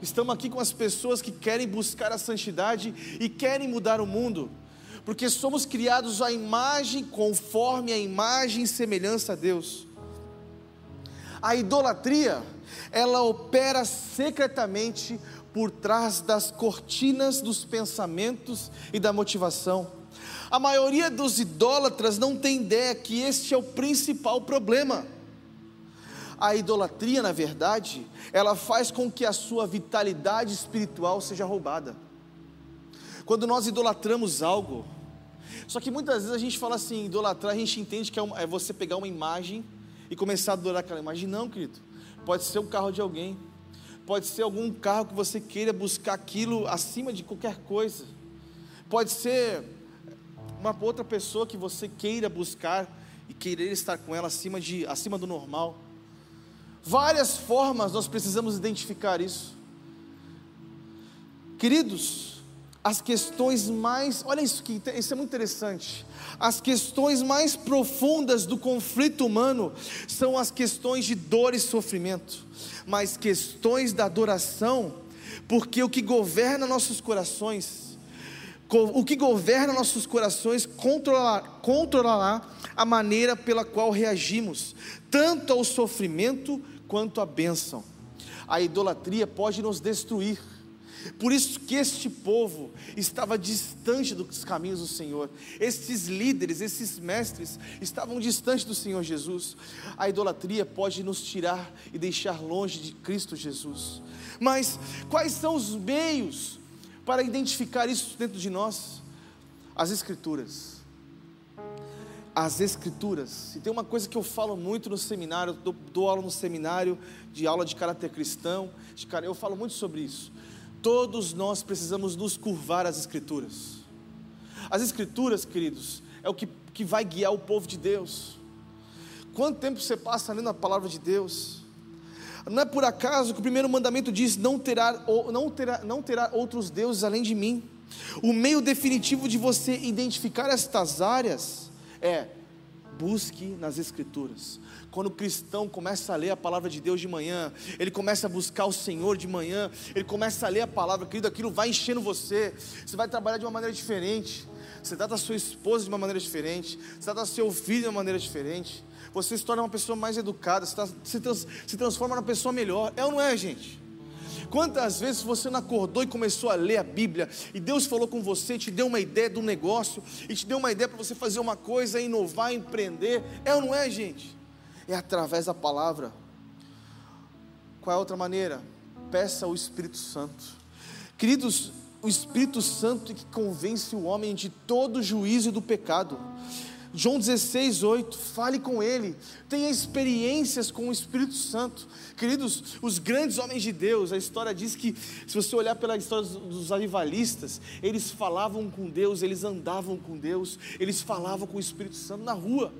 Estamos aqui com as pessoas que querem buscar a santidade e querem mudar o mundo, porque somos criados à imagem, conforme a imagem e semelhança a Deus. A idolatria, ela opera secretamente por trás das cortinas dos pensamentos e da motivação. A maioria dos idólatras não tem ideia que este é o principal problema. A idolatria, na verdade, ela faz com que a sua vitalidade espiritual seja roubada. Quando nós idolatramos algo, só que muitas vezes a gente fala assim, idolatrar, a gente entende que é, é você pegar uma imagem e começar a adorar aquela imagem. Não, querido. Pode ser o carro de alguém, pode ser algum carro que você queira buscar aquilo acima de qualquer coisa, pode ser uma outra pessoa que você queira buscar e querer estar com ela acima, de, acima do normal. Várias formas nós precisamos identificar isso. Queridos, as questões mais, olha isso que isso é muito interessante. As questões mais profundas do conflito humano são as questões de dor e sofrimento, mas questões da adoração, porque o que governa nossos corações, o que governa nossos corações controlará, controlará a maneira pela qual reagimos, tanto ao sofrimento quanto à bênção. A idolatria pode nos destruir por isso que este povo estava distante dos caminhos do Senhor. Esses líderes, esses mestres estavam distante do Senhor Jesus. A idolatria pode nos tirar e deixar longe de Cristo Jesus. Mas quais são os meios para identificar isso dentro de nós? As escrituras. As escrituras. E tem uma coisa que eu falo muito no seminário, dou, dou aula no seminário de aula de caráter cristão, de, eu falo muito sobre isso Todos nós precisamos nos curvar às Escrituras. As Escrituras, queridos, é o que, que vai guiar o povo de Deus. Quanto tempo você passa lendo a palavra de Deus? Não é por acaso que o primeiro mandamento diz: não terá, não terá, não terá outros deuses além de mim. O meio definitivo de você identificar estas áreas é busque nas Escrituras. Quando o cristão começa a ler a palavra de Deus de manhã, ele começa a buscar o Senhor de manhã, ele começa a ler a palavra, querido, aquilo vai enchendo você. Você vai trabalhar de uma maneira diferente. Você trata a sua esposa de uma maneira diferente. Você trata seu filho de uma maneira diferente. Você se torna uma pessoa mais educada. Você, tá, se, se transforma numa pessoa melhor. É ou não é, gente? Quantas vezes você não acordou e começou a ler a Bíblia e Deus falou com você, te deu uma ideia do negócio e te deu uma ideia para você fazer uma coisa, inovar, empreender? É ou não é, gente? é através da palavra. Qual é a outra maneira? Peça ao Espírito Santo. Queridos, o Espírito Santo é que convence o homem de todo juízo e do pecado. João 16, 8, fale com Ele, tenha experiências com o Espírito Santo. Queridos, os grandes homens de Deus, a história diz que, se você olhar pela história dos avivalistas, eles falavam com Deus, eles andavam com Deus, eles falavam com o Espírito Santo na rua.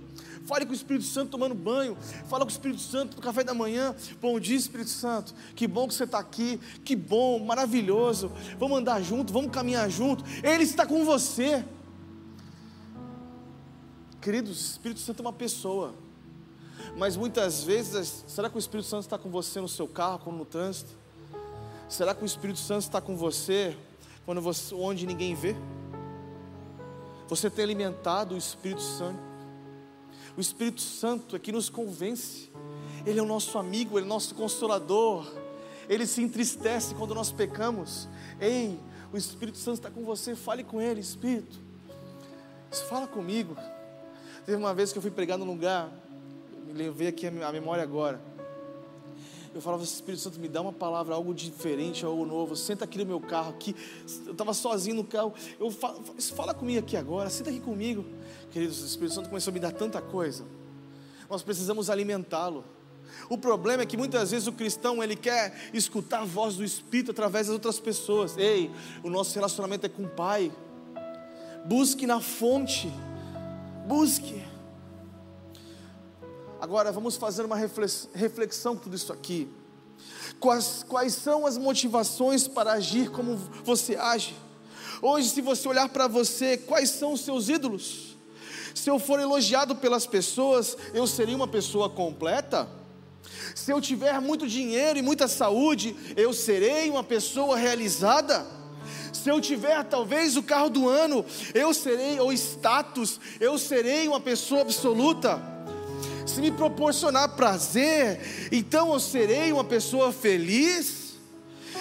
Fale com o Espírito Santo tomando banho. Fala com o Espírito Santo no café da manhã. Bom dia, Espírito Santo. Que bom que você está aqui. Que bom, maravilhoso. Vamos andar junto, vamos caminhar junto. Ele está com você. Queridos, o Espírito Santo é uma pessoa. Mas muitas vezes, será que o Espírito Santo está com você no seu carro, quando no trânsito? Será que o Espírito Santo está com você quando você, onde ninguém vê? Você tem alimentado o Espírito Santo? O Espírito Santo é que nos convence. Ele é o nosso amigo, ele é o nosso consolador. Ele se entristece quando nós pecamos. Ei, o Espírito Santo está com você, fale com ele, Espírito. Fala comigo. Teve uma vez que eu fui pregar num lugar, me levei aqui a memória agora. Eu falava, Espírito Santo, me dá uma palavra, algo diferente, algo novo. Senta aqui no meu carro, aqui. Eu estava sozinho no carro. Eu falo, fala comigo aqui agora, senta aqui comigo. Queridos, o Espírito Santo começou a me dar tanta coisa. Nós precisamos alimentá-lo. O problema é que muitas vezes o cristão ele quer escutar a voz do Espírito através das outras pessoas. Ei, o nosso relacionamento é com o Pai. Busque na fonte. Busque. Agora vamos fazer uma reflexão com tudo isso aqui. Quais, quais são as motivações para agir como você age? Hoje, se você olhar para você, quais são os seus ídolos? Se eu for elogiado pelas pessoas, eu seria uma pessoa completa? Se eu tiver muito dinheiro e muita saúde, eu serei uma pessoa realizada? Se eu tiver talvez o carro do ano, eu serei, ou status, eu serei uma pessoa absoluta? se me proporcionar prazer, então eu serei uma pessoa feliz.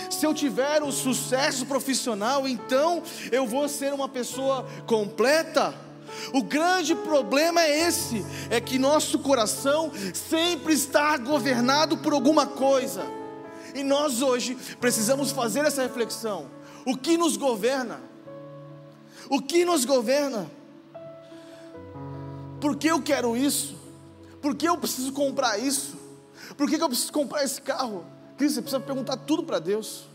Se eu tiver o sucesso profissional, então eu vou ser uma pessoa completa. O grande problema é esse: é que nosso coração sempre está governado por alguma coisa. E nós hoje precisamos fazer essa reflexão: o que nos governa? O que nos governa? Por que eu quero isso? Por que eu preciso comprar isso? Por que eu preciso comprar esse carro? Cristo, você precisa perguntar tudo para Deus.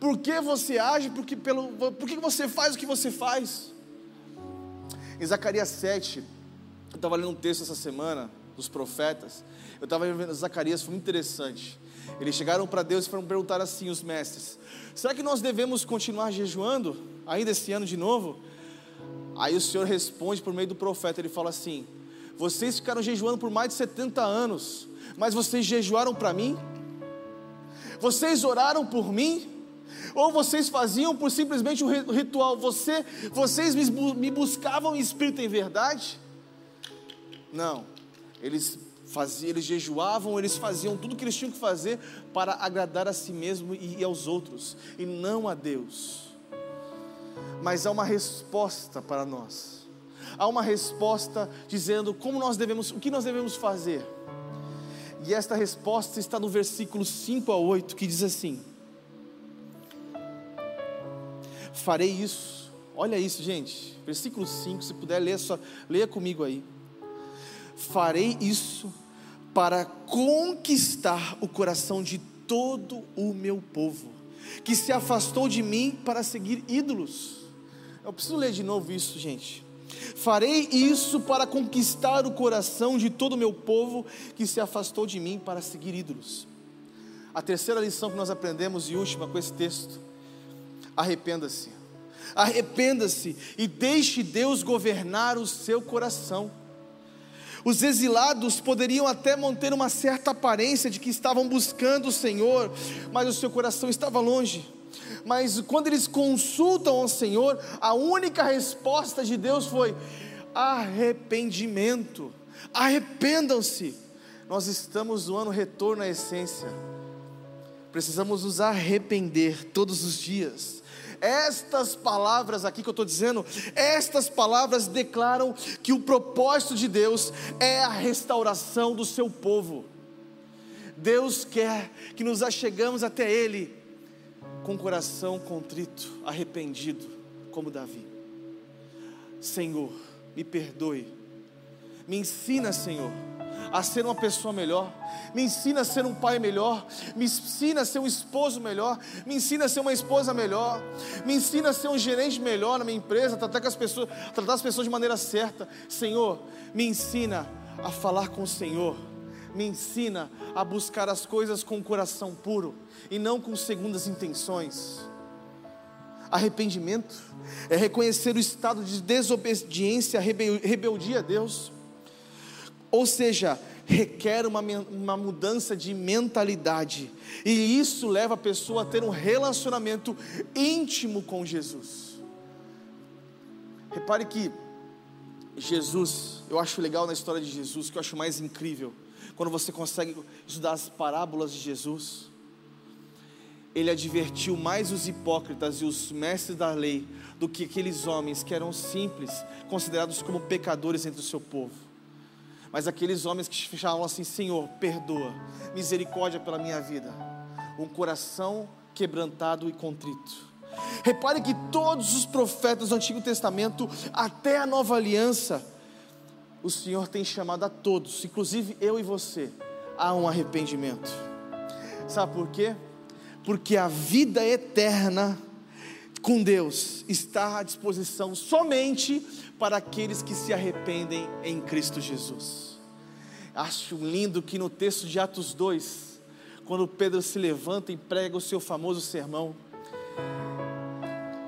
Por que você age? Por que, pelo, por que você faz o que você faz? Em Zacarias 7, eu estava lendo um texto essa semana dos profetas. Eu estava vendo Zacarias, foi muito interessante. Eles chegaram para Deus e foram perguntar assim: os mestres, será que nós devemos continuar jejuando ainda esse ano de novo? Aí o Senhor responde por meio do profeta: ele fala assim: vocês ficaram jejuando por mais de 70 anos, mas vocês jejuaram para mim? Vocês oraram por mim? Ou vocês faziam por simplesmente um ritual? Você, vocês me buscavam em espírito em verdade? Não, eles faziam, eles jejuavam, eles faziam tudo o que eles tinham que fazer para agradar a si mesmo e aos outros, e não a Deus. Mas há uma resposta para nós há uma resposta dizendo como nós devemos, o que nós devemos fazer. E esta resposta está no versículo 5 a 8, que diz assim: Farei isso. Olha isso, gente. Versículo 5, se puder ler, só leia comigo aí. Farei isso para conquistar o coração de todo o meu povo, que se afastou de mim para seguir ídolos. Eu preciso ler de novo isso, gente. Farei isso para conquistar o coração de todo o meu povo que se afastou de mim para seguir ídolos. A terceira lição que nós aprendemos e última com esse texto: arrependa-se. Arrependa-se e deixe Deus governar o seu coração. Os exilados poderiam até manter uma certa aparência de que estavam buscando o Senhor, mas o seu coração estava longe mas quando eles consultam ao Senhor, a única resposta de Deus foi arrependimento. Arrependam-se. Nós estamos no ano retorno à essência. Precisamos nos arrepender todos os dias. Estas palavras aqui que eu estou dizendo, estas palavras declaram que o propósito de Deus é a restauração do seu povo. Deus quer que nos achegamos até Ele com o coração contrito, arrependido, como Davi. Senhor, me perdoe. Me ensina, Senhor, a ser uma pessoa melhor. Me ensina a ser um pai melhor. Me ensina a ser um esposo melhor. Me ensina a ser uma esposa melhor. Me ensina a ser um gerente melhor na minha empresa, tratar, as pessoas, tratar as pessoas de maneira certa. Senhor, me ensina a falar com o Senhor me ensina a buscar as coisas com o coração puro e não com segundas intenções. Arrependimento é reconhecer o estado de desobediência, rebeldia a Deus, ou seja, requer uma, uma mudança de mentalidade, e isso leva a pessoa a ter um relacionamento íntimo com Jesus. Repare que Jesus, eu acho legal na história de Jesus, que eu acho mais incrível quando você consegue estudar as parábolas de Jesus, ele advertiu mais os hipócritas e os mestres da lei do que aqueles homens que eram simples, considerados como pecadores entre o seu povo. Mas aqueles homens que falavam assim: Senhor, perdoa, misericórdia pela minha vida. Um coração quebrantado e contrito. Repare que todos os profetas do Antigo Testamento, até a Nova Aliança, o Senhor tem chamado a todos, inclusive eu e você, a um arrependimento. Sabe por quê? Porque a vida eterna com Deus está à disposição somente para aqueles que se arrependem em Cristo Jesus. Acho lindo que no texto de Atos 2, quando Pedro se levanta e prega o seu famoso sermão,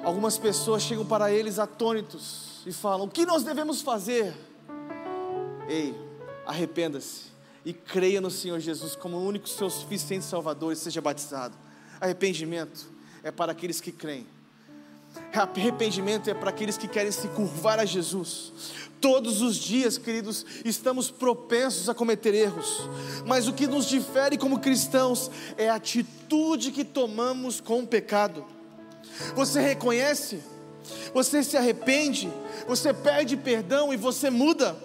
algumas pessoas chegam para eles atônitos e falam: O que nós devemos fazer? Ei, arrependa-se e creia no Senhor Jesus como o único seu suficiente Salvador e seja batizado. Arrependimento é para aqueles que creem. Arrependimento é para aqueles que querem se curvar a Jesus. Todos os dias, queridos, estamos propensos a cometer erros, mas o que nos difere como cristãos é a atitude que tomamos com o pecado. Você reconhece, você se arrepende, você pede perdão e você muda,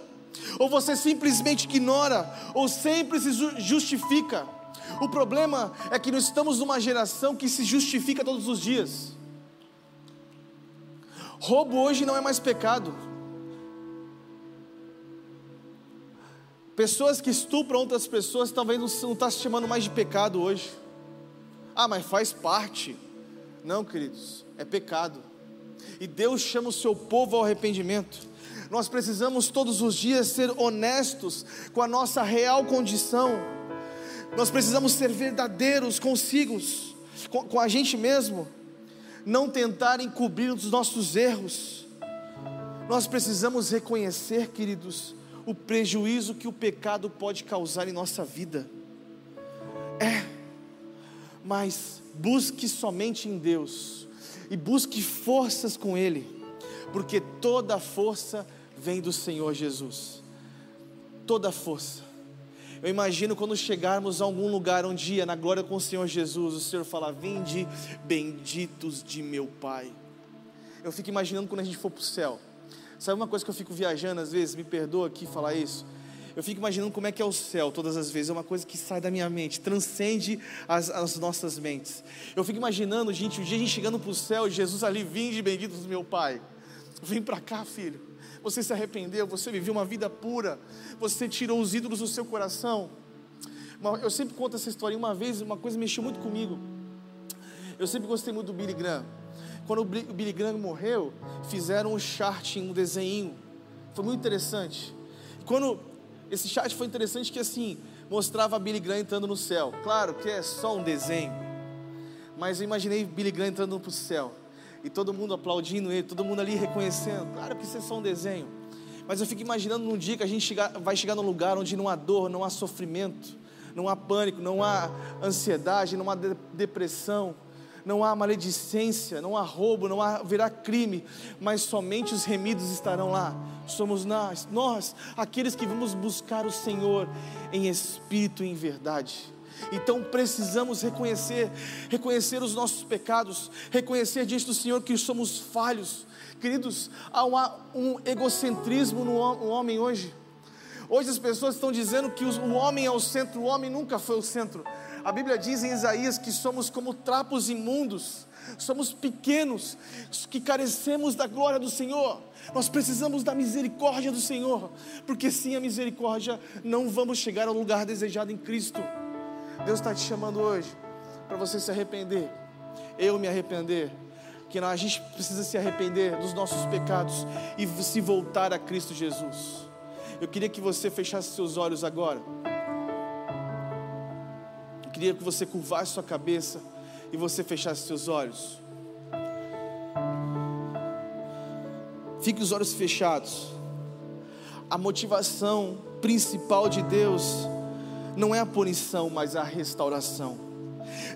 ou você simplesmente ignora, ou sempre se justifica. O problema é que nós estamos numa geração que se justifica todos os dias. Roubo hoje não é mais pecado. Pessoas que estupram outras pessoas talvez não estão tá se chamando mais de pecado hoje. Ah, mas faz parte. Não, queridos, é pecado. E Deus chama o seu povo ao arrependimento. Nós precisamos todos os dias ser honestos com a nossa real condição. Nós precisamos ser verdadeiros consigo, com, com a gente mesmo não tentar encobrir os nossos erros. Nós precisamos reconhecer, queridos, o prejuízo que o pecado pode causar em nossa vida. É, mas busque somente em Deus e busque forças com Ele, porque toda força vem do Senhor Jesus. Toda força. Eu imagino quando chegarmos a algum lugar um dia, na glória com o Senhor Jesus, o Senhor fala: Vinde, benditos de meu Pai. Eu fico imaginando quando a gente for para o céu. Sabe uma coisa que eu fico viajando às vezes? Me perdoa aqui falar isso. Eu fico imaginando como é que é o céu todas as vezes. É uma coisa que sai da minha mente, transcende as, as nossas mentes. Eu fico imaginando, gente, o um dia a gente chegando para o céu, Jesus ali, vinde, benditos do meu Pai. Vem para cá, filho você se arrependeu, você viveu uma vida pura, você tirou os ídolos do seu coração. Eu sempre conto essa história. Uma vez, uma coisa mexeu muito comigo. Eu sempre gostei muito do Billy Graham. Quando o Billy Graham morreu, fizeram um chart, um desenho. Foi muito interessante. Quando esse chart foi interessante que assim mostrava Billy Graham entrando no céu. Claro que é só um desenho, mas eu imaginei Billy Graham entrando para o céu e todo mundo aplaudindo ele, todo mundo ali reconhecendo. Claro que isso é só um desenho. Mas eu fico imaginando num dia que a gente vai chegar num lugar onde não há dor, não há sofrimento, não há pânico, não há ansiedade, não há depressão, não há maledicência, não há roubo, não há virá crime, mas somente os remidos estarão lá. Somos nós, nós, aqueles que vamos buscar o Senhor em espírito e em verdade. Então precisamos reconhecer, reconhecer os nossos pecados, reconhecer diante do Senhor que somos falhos. Queridos, há um egocentrismo no homem hoje. Hoje as pessoas estão dizendo que o homem é o centro, o homem nunca foi o centro. A Bíblia diz em Isaías que somos como trapos imundos, somos pequenos, que carecemos da glória do Senhor. Nós precisamos da misericórdia do Senhor, porque sem a misericórdia não vamos chegar ao lugar desejado em Cristo. Deus está te chamando hoje para você se arrepender, eu me arrepender, que a gente precisa se arrepender dos nossos pecados e se voltar a Cristo Jesus. Eu queria que você fechasse seus olhos agora. Eu queria que você curvasse sua cabeça e você fechasse seus olhos. Fique os olhos fechados. A motivação principal de Deus não é a punição, mas a restauração.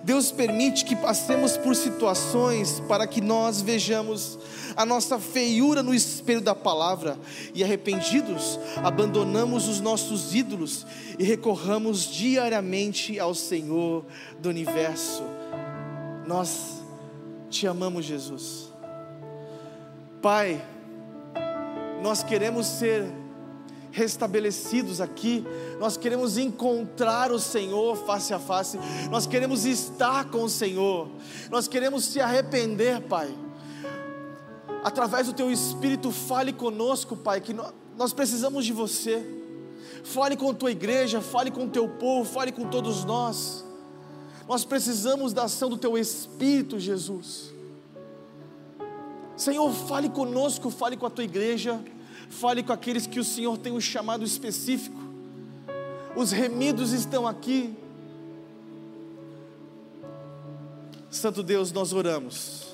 Deus permite que passemos por situações para que nós vejamos a nossa feiura no espelho da palavra e arrependidos, abandonamos os nossos ídolos e recorramos diariamente ao Senhor do universo. Nós te amamos, Jesus. Pai, nós queremos ser restabelecidos aqui. Nós queremos encontrar o Senhor face a face. Nós queremos estar com o Senhor. Nós queremos se arrepender, Pai. Através do Teu Espírito, fale conosco, Pai, que nós precisamos de Você. Fale com a Tua igreja, fale com o Teu povo, fale com todos nós. Nós precisamos da ação do Teu Espírito, Jesus. Senhor, fale conosco, fale com a Tua igreja fale com aqueles que o Senhor tem um chamado específico. Os remidos estão aqui. Santo Deus, nós oramos.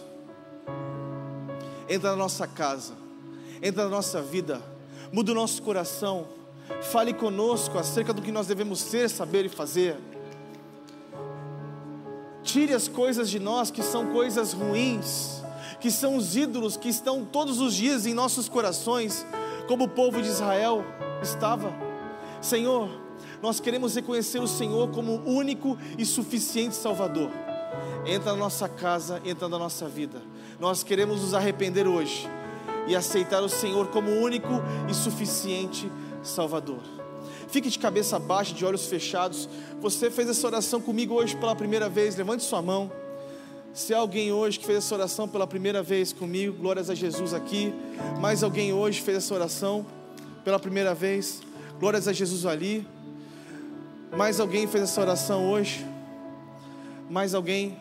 Entra na nossa casa, entra na nossa vida, muda o nosso coração. Fale conosco acerca do que nós devemos ser, saber e fazer. Tire as coisas de nós que são coisas ruins, que são os ídolos que estão todos os dias em nossos corações como o povo de Israel estava. Senhor, nós queremos reconhecer o Senhor como único e suficiente Salvador. Entra na nossa casa, entra na nossa vida. Nós queremos nos arrepender hoje e aceitar o Senhor como único e suficiente Salvador. Fique de cabeça baixa, de olhos fechados. Você fez essa oração comigo hoje pela primeira vez. Levante sua mão. Se alguém hoje que fez essa oração pela primeira vez comigo, glórias a Jesus aqui. Mais alguém hoje fez essa oração pela primeira vez, glórias a Jesus ali. Mais alguém fez essa oração hoje? Mais alguém?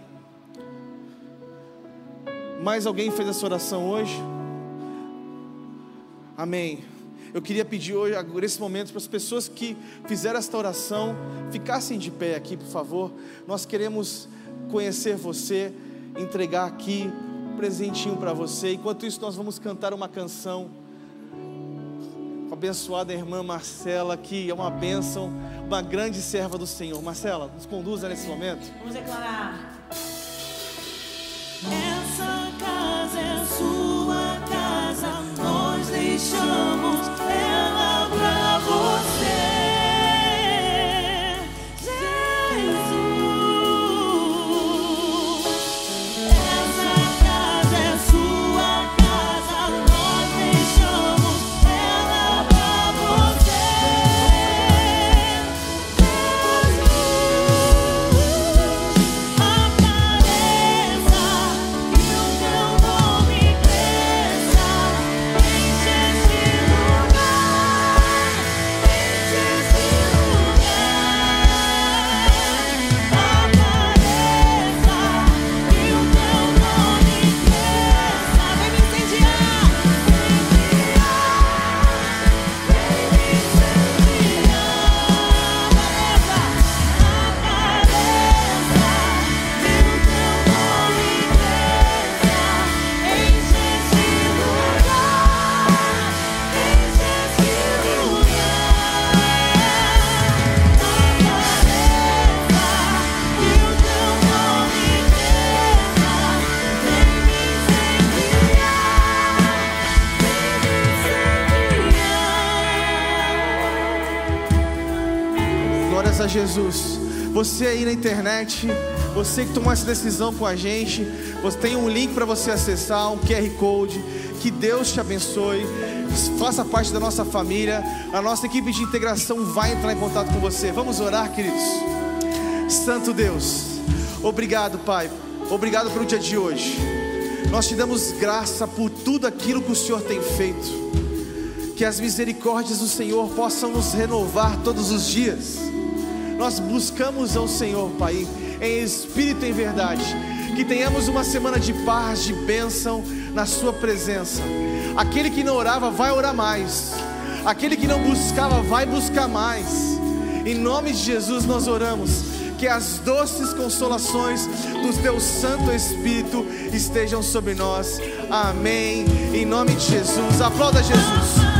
Mais alguém fez essa oração hoje? Amém. Eu queria pedir hoje, nesse momento, para as pessoas que fizeram esta oração, ficassem de pé aqui, por favor. Nós queremos conhecer você, entregar aqui um presentinho para você. Enquanto isso, nós vamos cantar uma canção com a abençoada irmã Marcela, que é uma bênção, uma grande serva do Senhor. Marcela, nos conduza nesse momento. Vamos declarar. Essa casa é sua casa, nós deixamos Jesus. Você aí na internet, você que tomou essa decisão com a gente, você tem um link para você acessar, um QR Code. Que Deus te abençoe. Faça parte da nossa família. A nossa equipe de integração vai entrar em contato com você. Vamos orar, queridos. Santo Deus, obrigado, Pai. Obrigado pelo dia de hoje. Nós te damos graça por tudo aquilo que o Senhor tem feito. Que as misericórdias do Senhor possam nos renovar todos os dias nós buscamos ao Senhor, Pai, em espírito e em verdade. Que tenhamos uma semana de paz, de bênção na Sua presença. Aquele que não orava, vai orar mais. Aquele que não buscava, vai buscar mais. Em nome de Jesus nós oramos. Que as doces consolações do Teu Santo Espírito estejam sobre nós. Amém. Em nome de Jesus. Aplauda Jesus.